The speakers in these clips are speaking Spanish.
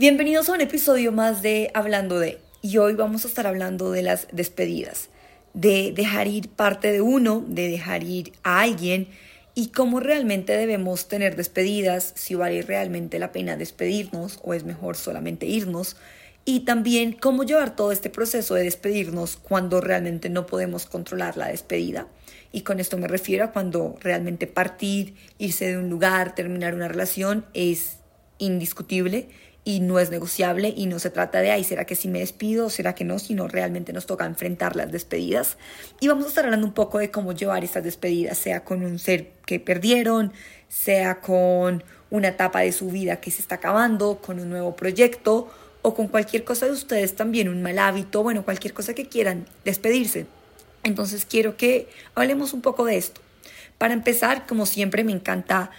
Bienvenidos a un episodio más de Hablando de. Y hoy vamos a estar hablando de las despedidas, de dejar ir parte de uno, de dejar ir a alguien y cómo realmente debemos tener despedidas, si vale realmente la pena despedirnos o es mejor solamente irnos. Y también cómo llevar todo este proceso de despedirnos cuando realmente no podemos controlar la despedida. Y con esto me refiero a cuando realmente partir, irse de un lugar, terminar una relación es indiscutible y no es negociable y no se trata de, ay, ¿será que sí me despido o será que no? Sino realmente nos toca enfrentar las despedidas. Y vamos a estar hablando un poco de cómo llevar estas despedidas, sea con un ser que perdieron, sea con una etapa de su vida que se está acabando, con un nuevo proyecto o con cualquier cosa de ustedes también, un mal hábito, bueno, cualquier cosa que quieran despedirse. Entonces quiero que hablemos un poco de esto. Para empezar, como siempre, me encanta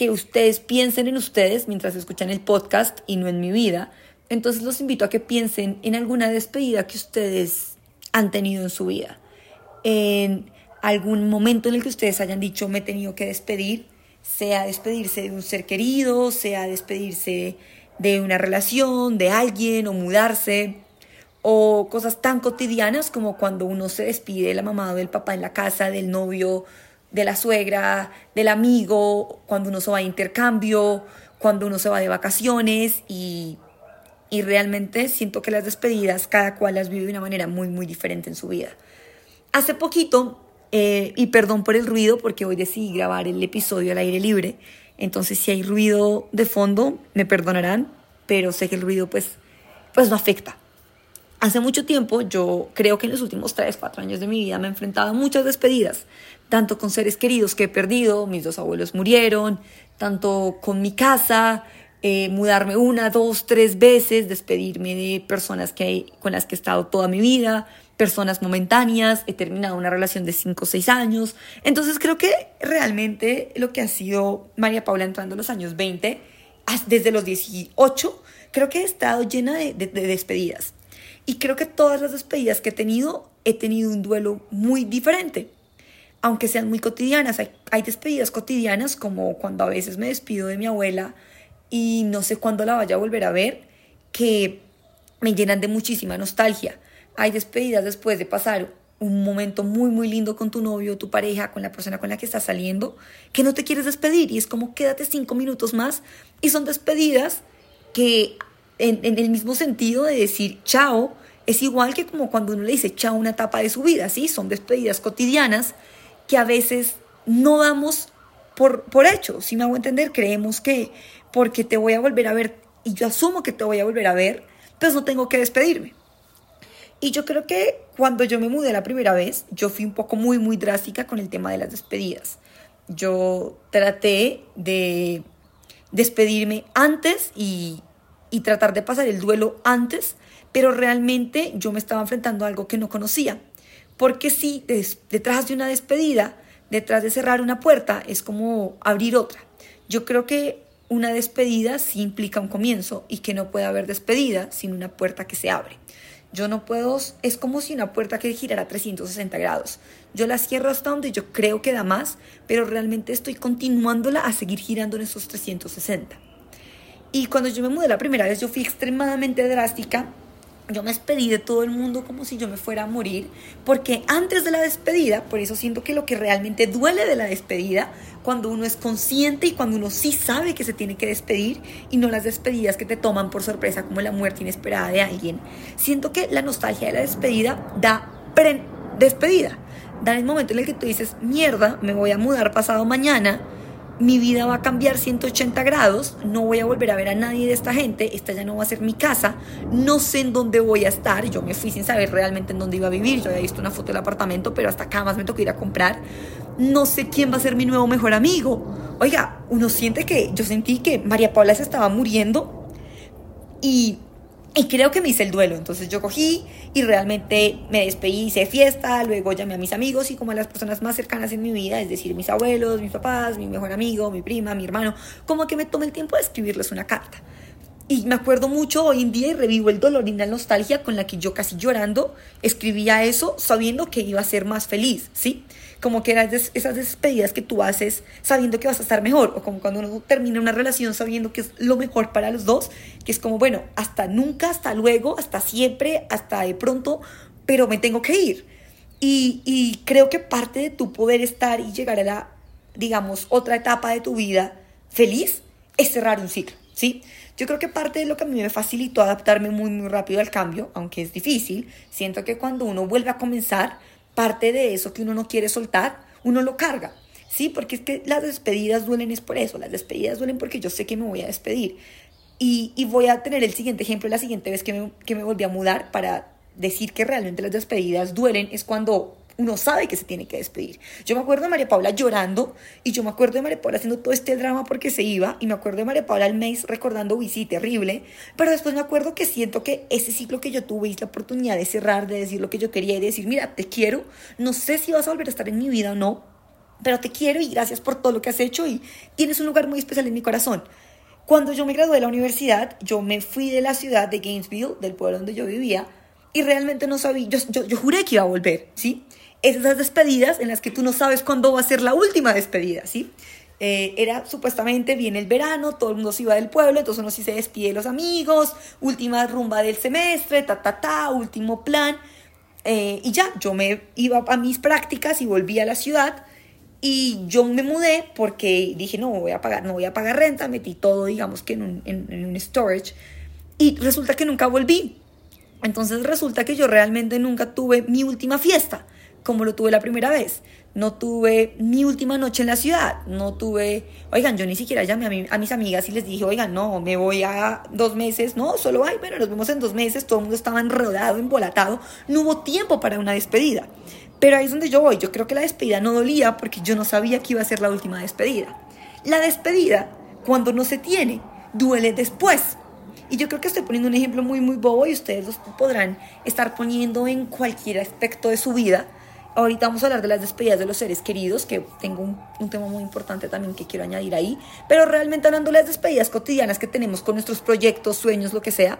que ustedes piensen en ustedes mientras escuchan el podcast y no en mi vida. Entonces los invito a que piensen en alguna despedida que ustedes han tenido en su vida. En algún momento en el que ustedes hayan dicho me he tenido que despedir, sea despedirse de un ser querido, sea despedirse de una relación, de alguien o mudarse, o cosas tan cotidianas como cuando uno se despide de la mamá o del papá en la casa, del novio de la suegra, del amigo, cuando uno se va a intercambio, cuando uno se va de vacaciones y, y realmente siento que las despedidas cada cual las vive de una manera muy, muy diferente en su vida. Hace poquito, eh, y perdón por el ruido porque hoy decidí grabar el episodio al aire libre, entonces si hay ruido de fondo, me perdonarán, pero sé que el ruido pues, pues no afecta. Hace mucho tiempo, yo creo que en los últimos 3, 4 años de mi vida me he enfrentado a muchas despedidas, tanto con seres queridos que he perdido, mis dos abuelos murieron, tanto con mi casa, eh, mudarme una, dos, tres veces, despedirme de personas que, con las que he estado toda mi vida, personas momentáneas, he terminado una relación de 5 o 6 años. Entonces creo que realmente lo que ha sido María Paula entrando en los años 20, desde los 18, creo que he estado llena de despedidas y creo que todas las despedidas que he tenido, he tenido un duelo muy diferente. Aunque sean muy cotidianas, hay, despedidas cotidianas como cuando a veces me despido de mi abuela y no sé cuándo la vaya a volver a ver, que me llenan de muchísima nostalgia. Hay despedidas después de pasar un momento muy, muy lindo con tu novio, tu pareja, con la persona con la que estás saliendo, que no te quieres despedir y es como quédate cinco minutos más y son despedidas que en, el mismo sentido de decir chao, es igual que como cuando uno le dice chao una etapa de su vida, ¿sí? Son despedidas cotidianas que a veces no damos por, por hecho, si me hago entender, creemos que porque te voy a volver a ver y yo asumo que te voy a volver a ver, pues no tengo que despedirme. Y yo creo que cuando yo me mudé la primera vez, yo fui un poco muy, muy drástica con el tema de las despedidas. Yo traté de despedirme antes y, y tratar de pasar el duelo antes, pero realmente yo me estaba enfrentando a algo que no conocía. Porque si detrás de una despedida, detrás de cerrar una puerta, es como abrir otra. Yo creo que una despedida sí implica un comienzo y que no puede haber despedida sin una puerta que se abre. Yo no puedo, es como si una puerta que girara 360 grados. Yo la cierro hasta donde yo creo que da más, pero realmente estoy continuándola a seguir girando en esos 360. Y cuando yo me mudé la primera vez, yo fui extremadamente drástica. Yo me despedí de todo el mundo como si yo me fuera a morir, porque antes de la despedida, por eso siento que lo que realmente duele de la despedida, cuando uno es consciente y cuando uno sí sabe que se tiene que despedir y no las despedidas que te toman por sorpresa como la muerte inesperada de alguien, siento que la nostalgia de la despedida da pre despedida, da el momento en el que tú dices, mierda, me voy a mudar pasado mañana, mi vida va a cambiar 180 grados, no voy a volver a ver a nadie de esta gente, esta ya no va a ser mi casa, no sé en dónde voy a estar, yo me fui sin saber realmente en dónde iba a vivir, yo había visto una foto del apartamento, pero hasta acá más me tocó ir a comprar, no sé quién va a ser mi nuevo mejor amigo. Oiga, uno siente que yo sentí que María Paula se estaba muriendo y y creo que me hice el duelo, entonces yo cogí y realmente me despedí, hice fiesta, luego llamé a mis amigos y como a las personas más cercanas en mi vida, es decir, mis abuelos, mis papás, mi mejor amigo, mi prima, mi hermano, como que me tomé el tiempo de escribirles una carta. Y me acuerdo mucho hoy en día y revivo el dolor y la nostalgia con la que yo casi llorando escribía eso sabiendo que iba a ser más feliz, ¿sí? Como que eran esas despedidas que tú haces sabiendo que vas a estar mejor, o como cuando uno termina una relación sabiendo que es lo mejor para los dos, que es como, bueno, hasta nunca, hasta luego, hasta siempre, hasta de pronto, pero me tengo que ir. Y, y creo que parte de tu poder estar y llegar a la, digamos, otra etapa de tu vida feliz es cerrar un ciclo, ¿sí? Yo creo que parte de lo que a mí me facilitó adaptarme muy, muy rápido al cambio, aunque es difícil, siento que cuando uno vuelve a comenzar, parte de eso que uno no quiere soltar, uno lo carga. Sí, porque es que las despedidas duelen es por eso, las despedidas duelen porque yo sé que me voy a despedir. Y, voy a tener el siguiente ejemplo la siguiente vez que me, que me volví a mudar para decir que realmente las despedidas duelen, es cuando uno sabe que se tiene que despedir. Yo me acuerdo de María Paula llorando y yo me acuerdo de María Paula haciendo todo este drama porque se iba y me acuerdo de María Paula al mes recordando, sí, terrible, pero después me acuerdo que siento que ese ciclo que yo tuve y la oportunidad de cerrar, de decir lo que yo quería y de decir, mira, te quiero, no sé si vas a volver a estar en mi vida o no, pero te quiero y gracias por todo lo que has hecho y tienes un lugar muy especial en mi corazón. Cuando yo me gradué de la universidad, yo me fui de la ciudad de Gainesville, del pueblo donde yo vivía, y realmente no sabía, yo, yo, yo juré que iba a volver, ¿sí? Esas despedidas en las que tú no sabes cuándo va a ser la última despedida, ¿sí? Eh, era supuestamente viene el verano, todo el mundo se iba del pueblo, entonces uno sí se despide los amigos, última rumba del semestre, ta, ta, ta, último plan. Eh, y ya, yo me iba a mis prácticas y volví a la ciudad y yo me mudé porque dije, no voy a pagar, no voy a pagar renta, metí todo, digamos que en un storage y resulta que nunca volví. Entonces resulta que yo realmente nunca tuve mi última fiesta como lo tuve la primera vez. No tuve mi última noche en la ciudad. No tuve, oigan, yo ni siquiera llamé a, mis amigas y les dije, oigan, no, me voy a dos meses. No, solo, ay, bueno, nos vemos en dos meses. Todo el mundo estaba enrodado, embolatado. No hubo tiempo para una despedida. Pero ahí es donde yo voy. Yo creo que la despedida no dolía porque yo no sabía que iba a ser la última despedida. La despedida, cuando no se tiene, duele después. Y yo creo que estoy poniendo un ejemplo muy, muy bobo y ustedes los podrán estar poniendo en cualquier aspecto de su vida Ahorita vamos a hablar de las despedidas de los seres queridos, que tengo un, tema muy importante también que quiero añadir ahí, pero realmente hablando de las despedidas cotidianas que tenemos con nuestros proyectos, sueños, lo que sea,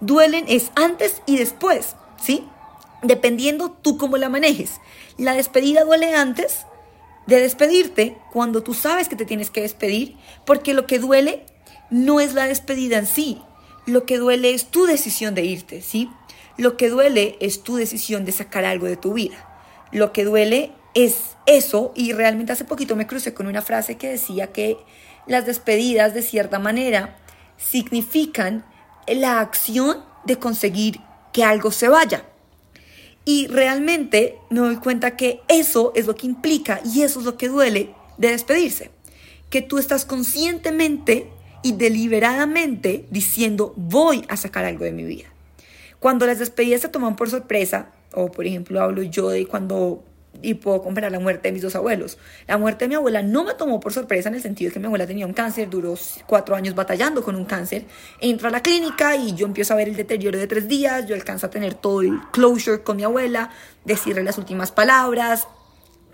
duelen es antes y después, ¿sí? Dependiendo tú cómo la manejes. La despedida duele antes de despedirte, cuando tú sabes que te tienes que despedir, porque lo que duele no es la despedida en sí, lo que duele es tu decisión de irte, ¿sí? Lo que duele es tu decisión de sacar algo de tu vida. Lo que duele es eso y realmente hace poquito me crucé con una frase que decía que las despedidas de cierta manera significan la acción de conseguir que algo se vaya. Y realmente me doy cuenta que eso es lo que implica y eso es lo que duele de despedirse. Que tú estás conscientemente y deliberadamente diciendo voy a sacar algo de mi vida. Cuando las despedidas se toman por sorpresa, o por ejemplo hablo yo de cuando y puedo comparar la muerte de mis dos abuelos. La muerte de mi abuela no me tomó por sorpresa en el sentido de que mi abuela tenía un cáncer, duró cuatro años batallando con un cáncer. Entro a la clínica y yo empiezo a ver el deterioro de tres días, yo alcanzo a tener todo el closure con mi abuela, decirle las últimas palabras,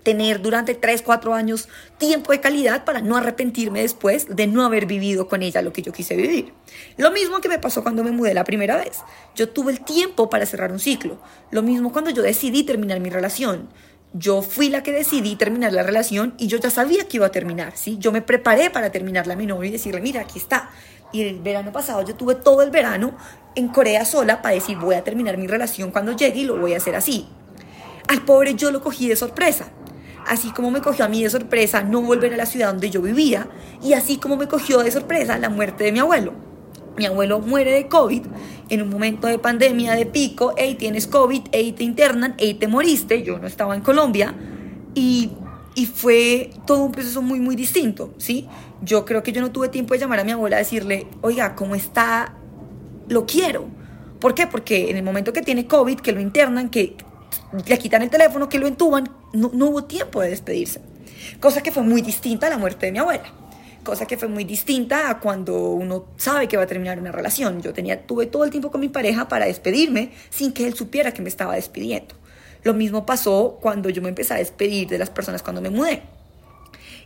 tener durante 3, 4 años tiempo de calidad para no arrepentirme después de no haber vivido con ella lo que yo quise vivir. Lo mismo que me pasó cuando me mudé la primera vez. Yo tuve el tiempo para cerrar un ciclo. Lo mismo cuando yo decidí terminar mi relación. Yo fui la que decidí terminar la relación y yo ya sabía que iba a terminar, ¿sí? Yo me preparé para terminarla a mi novio y decirle, mira, aquí está. Y el verano pasado yo tuve todo el verano en Corea sola para decir, voy a terminar mi relación cuando llegue y lo voy a hacer así. Al pobre yo lo cogí de sorpresa así como me cogió a mí de sorpresa no volver a la ciudad donde yo vivía, y así como me cogió de sorpresa la muerte de mi abuelo. Mi abuelo muere de COVID en un momento de pandemia de pico, hey, tienes COVID, hey, te internan, hey, te moriste, yo no estaba en Colombia, y, y fue todo un proceso muy, muy distinto, ¿sí? Yo creo que yo no tuve tiempo de llamar a mi abuela a decirle, oiga, ¿cómo está? Lo quiero. ¿Por qué? Porque en el momento que tiene COVID, que lo internan, que le quitan el teléfono, que lo entuban, no, hubo tiempo de despedirse. Cosa que fue muy distinta a la muerte de mi abuela cosa que fue muy distinta a cuando uno sabe que va a terminar una relación. Yo tenía, tuve todo el tiempo con mi pareja para despedirme sin que él supiera que me estaba despidiendo. Lo mismo pasó cuando yo me empecé a despedir de las personas cuando me mudé.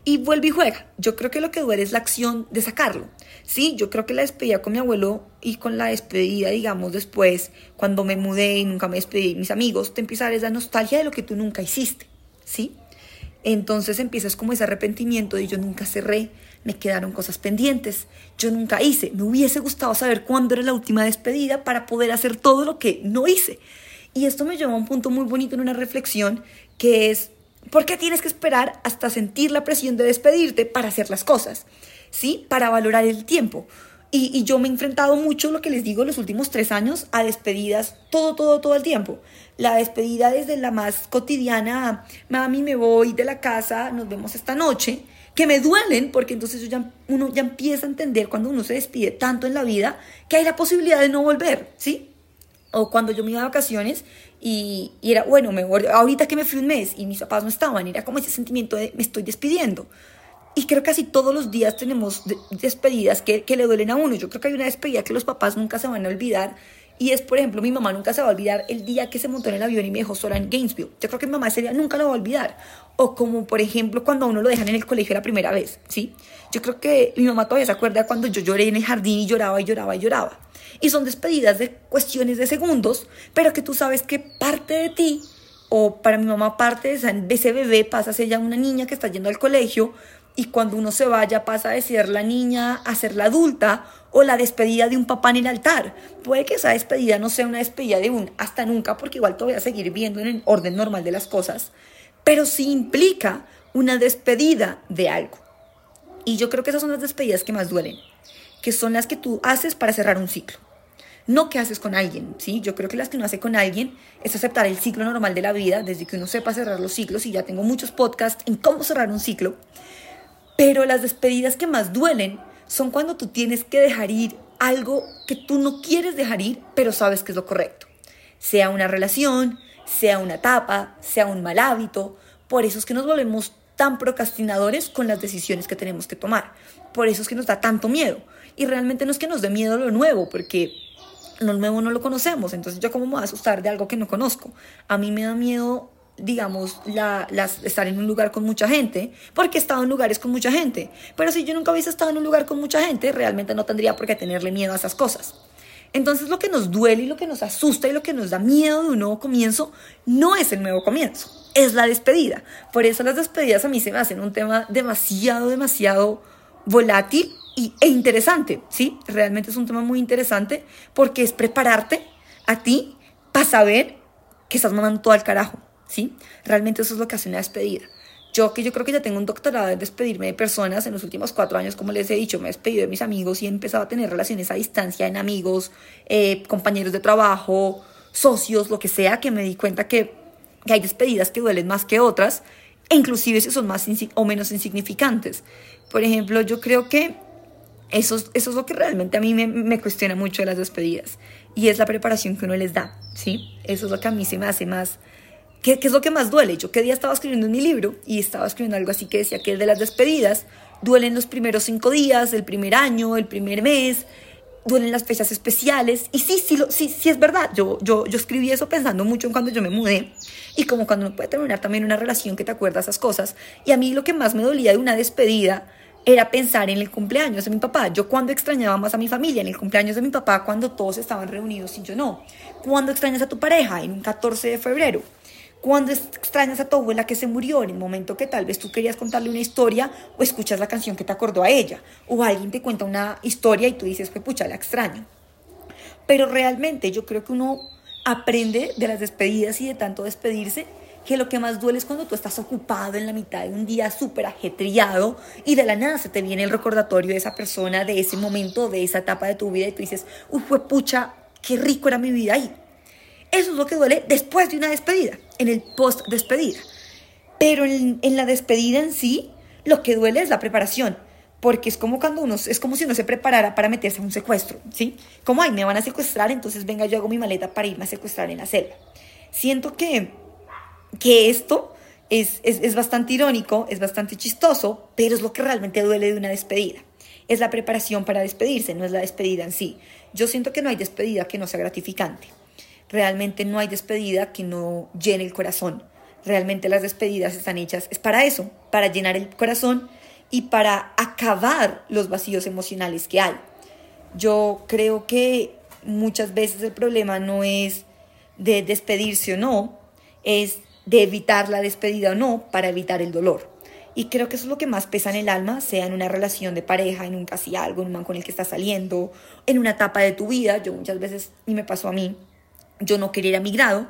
Y vuelve y juega. Yo creo que lo que duele es la acción de sacarlo. Sí, yo creo que la despedida con mi abuelo y con la despedida, digamos, después, cuando me mudé y nunca me despedí de mis amigos, te empieza a dar esa nostalgia de lo que tú nunca hiciste, ¿sí? Entonces empiezas como ese arrepentimiento de yo nunca cerré, me quedaron cosas pendientes, yo nunca hice, me hubiese gustado saber cuándo era la última despedida para poder hacer todo lo que no hice. Y esto me lleva a un punto muy bonito en una reflexión que es, ¿por qué tienes que esperar hasta sentir la presión de despedirte para hacer las cosas? ¿Sí? Para valorar el tiempo. Y, yo me he enfrentado mucho, lo que les digo, los últimos tres años a despedidas todo, todo, todo el tiempo. La despedida desde la más cotidiana, mami, me voy de la casa, nos vemos esta noche, que me duelen, porque entonces ya, uno ya empieza a entender cuando uno se despide tanto en la vida que hay la posibilidad de no volver, ¿sí? O cuando yo me iba de vacaciones y, era, bueno, me ahorita que me fui un mes y mis papás no estaban, era como ese sentimiento de me estoy despidiendo. Y creo que casi todos los días tenemos despedidas que le duelen a uno. Yo creo que hay una despedida que los papás nunca se van a olvidar y es, por ejemplo, mi mamá nunca se va a olvidar el día que se montó en el avión y me dejó sola en Gainesville. Yo creo que mi mamá ese día nunca lo va a olvidar. O como, por ejemplo, cuando a uno lo dejan en el colegio la primera vez, ¿sí? Yo creo que mi mamá todavía se acuerda cuando yo lloré en el jardín y lloraba y lloraba y lloraba. Y son despedidas de cuestiones de segundos, pero que tú sabes que parte de ti, o para mi mamá parte de ese bebé, pasa a ser ya una niña que está yendo al colegio, y cuando uno se vaya pasa de ser la niña a ser la adulta o la despedida de un papá en el altar. Puede que esa despedida no sea una despedida de un hasta nunca porque igual te voy a seguir viendo en el orden normal de las cosas, pero sí implica una despedida de algo. Y yo creo que esas son las despedidas que más duelen, que son las que tú haces para cerrar un ciclo. No que haces con alguien, ¿sí? Yo creo que las que uno hace con alguien es aceptar el ciclo normal de la vida, desde que uno sepa cerrar los ciclos, y ya tengo muchos podcasts en cómo cerrar un ciclo, pero las despedidas que más duelen son cuando tú tienes que dejar ir algo que tú no quieres dejar ir, pero sabes que es lo correcto. Sea una relación, sea una etapa, sea un mal hábito. Por eso es que nos volvemos tan procrastinadores con las decisiones que tenemos que tomar. Por eso es que nos da tanto miedo. Y realmente no es que nos dé miedo lo nuevo, porque lo nuevo no lo conocemos. Entonces yo cómo me voy a asustar de algo que no conozco. A mí me da miedo digamos, la, estar en un lugar con mucha gente, porque he estado en lugares con mucha gente. Pero si yo nunca hubiese estado en un lugar con mucha gente, realmente no tendría por qué tenerle miedo a esas cosas. Entonces lo que nos duele y lo que nos asusta y lo que nos da miedo de un nuevo comienzo no es el nuevo comienzo, es la despedida. Por eso las despedidas a mí se me hacen un tema demasiado, demasiado volátil y, e interesante, ¿sí? Realmente es un tema muy interesante porque es prepararte a ti para saber que estás mandando todo al carajo ¿sí? Realmente eso es lo que hace una despedida. Yo que yo creo que ya tengo un doctorado en despedirme de personas en los últimos cuatro años, como les he dicho, me he despedido de mis amigos y he empezado a tener relaciones a distancia en amigos, eh, compañeros de trabajo, socios, lo que sea, que me di cuenta que, hay despedidas que duelen más que otras, e inclusive si son más o menos insignificantes. Por ejemplo, yo creo que eso, eso es lo que realmente a mí me, me, cuestiona mucho de las despedidas y es la preparación que uno les da, ¿sí? Eso es lo que a mí se me hace más ¿Qué, es lo que más duele? Yo qué día estaba escribiendo en mi libro y estaba escribiendo algo así que decía que de las despedidas duelen los primeros cinco días, el primer año, el primer mes, duelen las fechas especiales. Y sí, sí, sí, sí es verdad. Yo, yo, yo escribí eso pensando mucho en cuando yo me mudé y como cuando uno puede terminar también una relación que te acuerda esas cosas. Y a mí lo que más me dolía de una despedida era pensar en el cumpleaños de mi papá. Yo cuando extrañaba más a mi familia, en el cumpleaños de mi papá, cuando todos estaban reunidos y yo no. ¿Cuándo extrañas a tu pareja? En un 14 de febrero cuando extrañas a tu abuela que se murió en el momento que tal vez tú querías contarle una historia o escuchas la canción que te acordó a ella, o alguien te cuenta una historia y tú dices, que pucha, la extraño. Pero realmente yo creo que uno aprende de las despedidas y de tanto despedirse que lo que más duele es cuando tú estás ocupado en la mitad de un día súper ajetreado y de la nada se te viene el recordatorio de esa persona, de ese momento, de esa etapa de tu vida y tú dices, uy, fue pucha, qué rico era mi vida ahí. Eso es lo que duele después de una despedida, en el post despedida. Pero en, la despedida en sí, lo que duele es la preparación, porque es como cuando uno, es como si uno se preparara para meterse a un secuestro, ¿sí? Como, ay, me van a secuestrar, entonces venga, yo hago mi maleta para irme a secuestrar en la selva. Siento que, que esto es, es, es bastante irónico, es bastante chistoso, pero es lo que realmente duele de una despedida. Es la preparación para despedirse, no es la despedida en sí. Yo siento que no hay despedida que no sea gratificante realmente no hay despedida que no llene el corazón. Realmente las despedidas están hechas, es para eso, para llenar el corazón y para acabar los vacíos emocionales que hay. Yo creo que muchas veces el problema no es de despedirse o no, es de evitar la despedida o no para evitar el dolor. Y creo que eso es lo que más pesa en el alma, sea en una relación de pareja, en un casi algo, en un man con el que estás saliendo, en una etapa de tu vida. Yo muchas veces, y me pasó a mí, yo no quería ir a mi grado,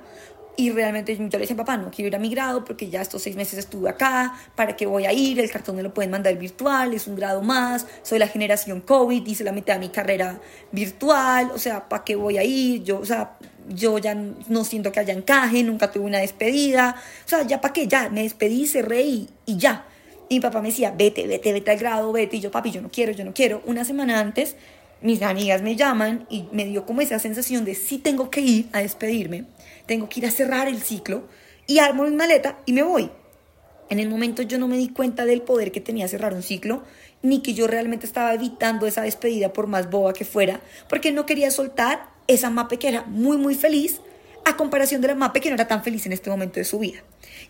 y realmente yo le decía, papá, no quiero ir a mi grado porque ya estos seis meses estuve acá, ¿para qué voy a ir? El cartón me lo pueden mandar virtual, es un grado más, soy la generación COVID, hice la mitad de mi carrera virtual, o sea, ¿para qué voy a ir? Yo, o sea, yo ya no siento que haya encaje, nunca tuve una despedida, o sea, ya para qué, ya, me despedí, cerré y, y ya. Y mi papá me decía, vete, vete, vete al grado, vete, y yo, papi, yo no quiero, yo no quiero. Una semana antes, mis amigas me llaman y me dio como esa sensación de sí tengo que ir a despedirme tengo que ir a cerrar el ciclo y armo mi maleta y me voy. En el momento yo no me di cuenta del poder que tenía cerrar un ciclo, ni que yo realmente estaba evitando esa despedida por más boba que fuera, porque no quería soltar esa mape que era muy, muy feliz, a comparación de la mape que no era tan feliz en este momento de su vida.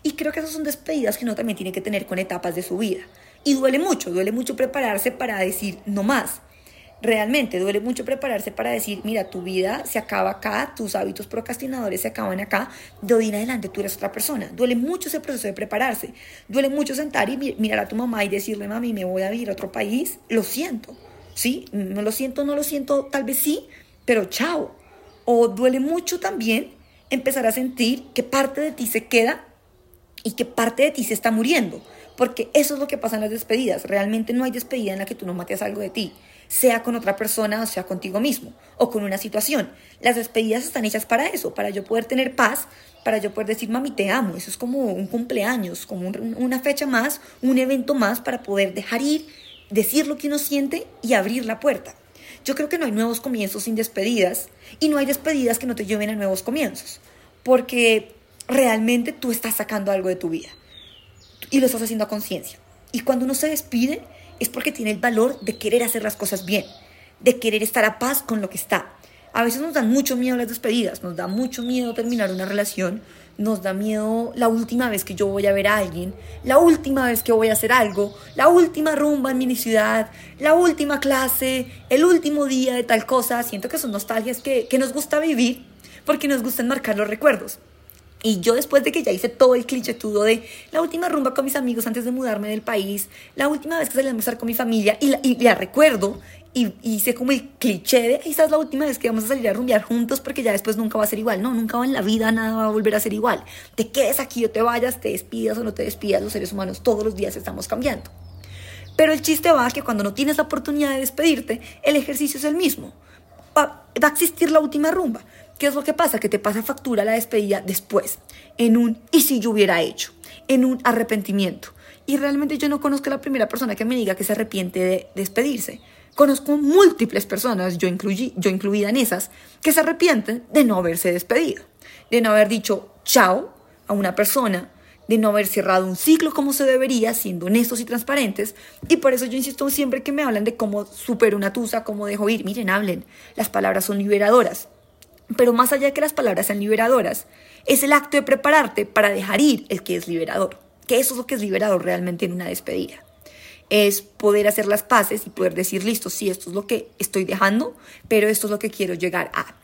Y creo que esas son despedidas que uno también tiene que tener con etapas de su vida. Y duele mucho, duele mucho prepararse para decir no más realmente duele mucho prepararse para decir, mira, tu vida se acaba acá, tus hábitos procrastinadores se acaban acá, de hoy en adelante tú eres otra persona. Duele mucho ese proceso de prepararse. Duele mucho sentar y mirar a tu mamá y decirle, mami, me voy a vivir a otro país. Lo siento, ¿sí? No lo siento, no lo siento, tal vez sí, pero chao. O duele mucho también empezar a sentir que parte de ti se queda y que parte de ti se está muriendo. Porque eso es lo que pasa en las despedidas. Realmente no hay despedida en la que tú no mates algo de ti sea con otra persona o sea contigo mismo o con una situación. Las despedidas están hechas para eso, para yo poder tener paz, para yo poder decir, mami, te amo. Eso es como un cumpleaños, como una fecha más, un evento más para poder dejar ir, decir lo que uno siente y abrir la puerta. Yo creo que no hay nuevos comienzos sin despedidas y no hay despedidas que no te lleven a nuevos comienzos, porque realmente tú estás sacando algo de tu vida y lo estás haciendo a conciencia. Y cuando uno se despide, es porque tiene el valor de querer hacer las cosas bien, de querer estar a paz con lo que está. A veces nos dan mucho miedo las despedidas, nos da mucho miedo terminar una relación, nos da miedo la última vez que yo voy a ver a alguien, la última vez que voy a hacer algo, la última rumba en mi ciudad, la última clase, el último día de tal cosa. Siento que son nostalgias que, que nos gusta vivir porque nos gustan marcar los recuerdos. Y yo después de que ya hice todo el clichétudo de la última rumba con mis amigos antes de mudarme del país, la última vez que salí a almorzar con mi familia, y la, recuerdo, y, hice como el cliché de, esta es la última vez que vamos a salir a rumbear juntos porque ya después nunca va a ser igual. No, nunca en la vida nada va a volver a ser igual. Te quedes aquí o te vayas, te despidas o no te despidas, los seres humanos todos los días estamos cambiando. Pero el chiste va que cuando no tienes la oportunidad de despedirte, el ejercicio es el mismo. Va, va a existir la última rumba. ¿Qué es lo que pasa? Que te pasa factura la despedida después, en un ¿y si yo hubiera hecho? En un arrepentimiento. Y realmente yo no conozco a la primera persona que me diga que se arrepiente de despedirse. Conozco múltiples personas, yo, incluí, yo incluida en esas, que se arrepienten de no haberse despedido, de no haber dicho chao a una persona, de no haber cerrado un ciclo como se debería, siendo honestos y transparentes. Y por eso yo insisto siempre que me hablan de cómo supero una tusa, cómo dejo ir. Miren, hablen. Las palabras son liberadoras. Pero más allá de que las palabras sean liberadoras, es el acto de prepararte para dejar ir el que es liberador. Que eso es lo que es liberador realmente en una despedida. Es poder hacer las paces y poder decir, listo, sí, esto es lo que estoy dejando, pero esto es lo que quiero llegar a.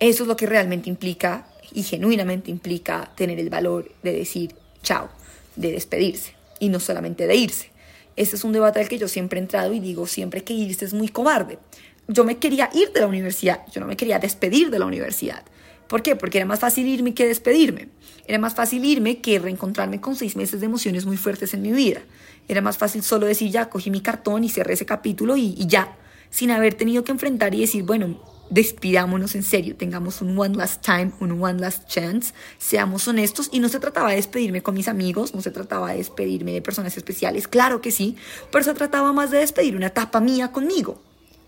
Eso es lo que realmente implica y genuinamente implica tener el valor de decir chao, de despedirse y no solamente de irse. Ese es un debate al que yo siempre he entrado y digo siempre que irse es muy cobarde yo me quería ir de la universidad, yo no me quería despedir de la universidad. ¿Por qué? Porque era más fácil irme que despedirme. Era más fácil irme que reencontrarme con seis meses de emociones muy fuertes en mi vida. Era más fácil solo decir ya, cogí mi cartón y cerré ese capítulo y, ya, sin haber tenido que enfrentar y decir, bueno, despidámonos en serio, tengamos un one last time, un one last chance, seamos honestos y no se trataba de despedirme con mis amigos, no se trataba de despedirme de personas especiales, claro que sí, pero se trataba más de despedir una etapa mía conmigo,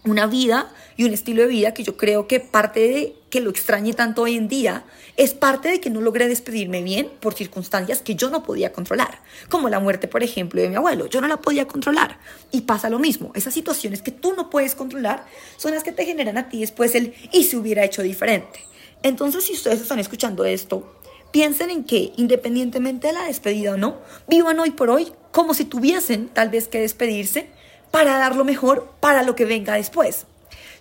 una vida y un estilo de vida que yo creo que parte de que lo extrañe tanto hoy en día es parte de que no logré despedirme bien por circunstancias que yo no podía controlar, como la muerte, por ejemplo, de mi abuelo. Yo no la podía controlar. Y pasa lo mismo. Esas situaciones que tú no puedes controlar son las que te generan a ti después el y se hubiera hecho diferente. Entonces, si ustedes están escuchando esto, Piensen en que, independientemente de la despedida o no, vivan hoy por hoy como si tuviesen tal vez que despedirse para dar lo mejor para lo que venga después.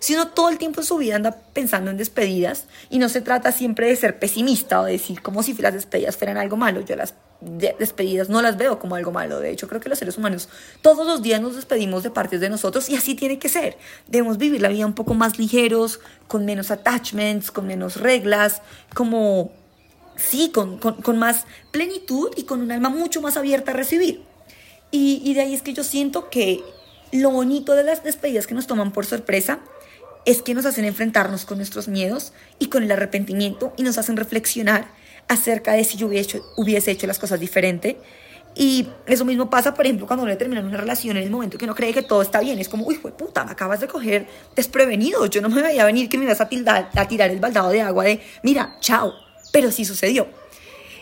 Si uno todo el tiempo en su vida anda pensando en despedidas y no se trata siempre de ser pesimista o de decir como si las despedidas fueran algo malo, yo las despedidas no las veo como algo malo. De hecho, creo que los seres humanos todos los días nos despedimos de partes de nosotros y así tiene que ser. Debemos vivir la vida un poco más ligeros, con menos attachments, con menos reglas, como, sí, con, con, más plenitud y con un alma mucho más abierta a recibir. Y, y de ahí es que yo siento que lo bonito de las despedidas que nos toman por sorpresa es que nos hacen enfrentarnos con nuestros miedos y con el arrepentimiento y nos hacen reflexionar acerca de si yo hubiese hecho, hubiese hecho las cosas diferente. Y eso mismo pasa, por ejemplo, cuando uno termina una relación en el momento que uno cree que todo está bien. Es como, uy, puta, me acabas de coger desprevenido. Yo no me veía venir que me ibas a, a tirar el baldado de agua de, mira, chao. Pero sí sucedió.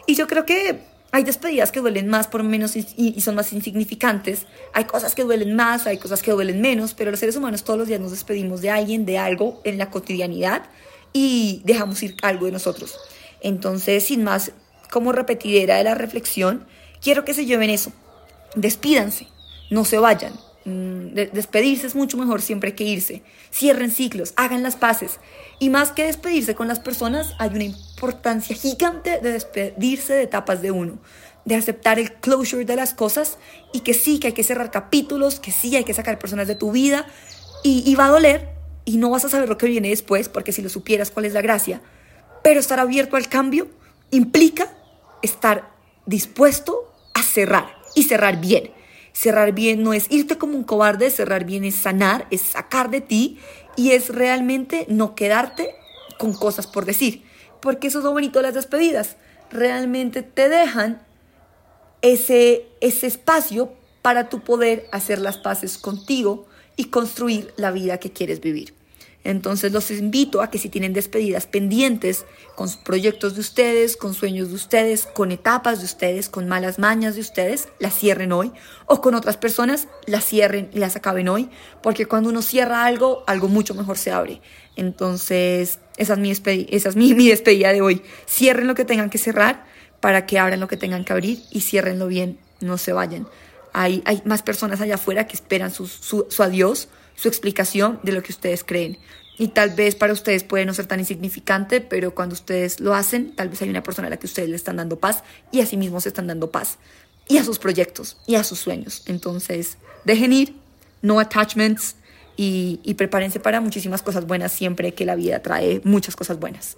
Y yo creo que hay despedidas que duelen más por menos y, son más insignificantes. Hay cosas que duelen más, hay cosas que duelen menos, pero los seres humanos todos los días nos despedimos de alguien, de algo en la cotidianidad y dejamos ir algo de nosotros. Entonces, sin más como repetidera de la reflexión, quiero que se lleven eso. Despídanse, no se vayan. Mm, despedirse es mucho mejor siempre que irse. Cierren ciclos, hagan las paces. Y más que despedirse con las personas, hay una importancia gigante de despedirse de etapas de uno, de aceptar el closure de las cosas y que sí, que hay que cerrar capítulos, que sí, hay que sacar personas de tu vida y, va a doler y no vas a saber lo que viene después, porque si lo supieras, ¿cuál es la gracia? Pero estar abierto al cambio implica estar dispuesto a cerrar y cerrar bien. Cerrar bien no es irte como un cobarde, cerrar bien es sanar, es sacar de ti y es realmente no quedarte con cosas por decir. Porque eso es lo bonito de las despedidas. Realmente te dejan ese, ese espacio para tu poder hacer las paces contigo y construir la vida que quieres vivir. Entonces los invito a que si tienen despedidas pendientes con proyectos de ustedes, con sueños de ustedes, con etapas de ustedes, con malas mañas de ustedes, las cierren hoy. O con otras personas, las cierren y las acaben hoy. Porque cuando uno cierra algo, algo mucho mejor se abre. Entonces, esa es mi, esa es mi, mi despedida de hoy. Cierren lo que tengan que cerrar para que abran lo que tengan que abrir y ciérrenlo bien, no se vayan. Hay, hay más personas allá afuera que esperan su, su, su adiós su explicación de lo que ustedes creen. Y tal vez para ustedes puede no ser tan insignificante, pero cuando ustedes lo hacen, tal vez hay una persona a la que ustedes le están dando paz y a sí mismos se están dando paz. Y a sus proyectos y a sus sueños. Entonces, dejen ir, no attachments y, y prepárense para muchísimas cosas buenas siempre que la vida trae muchas cosas buenas.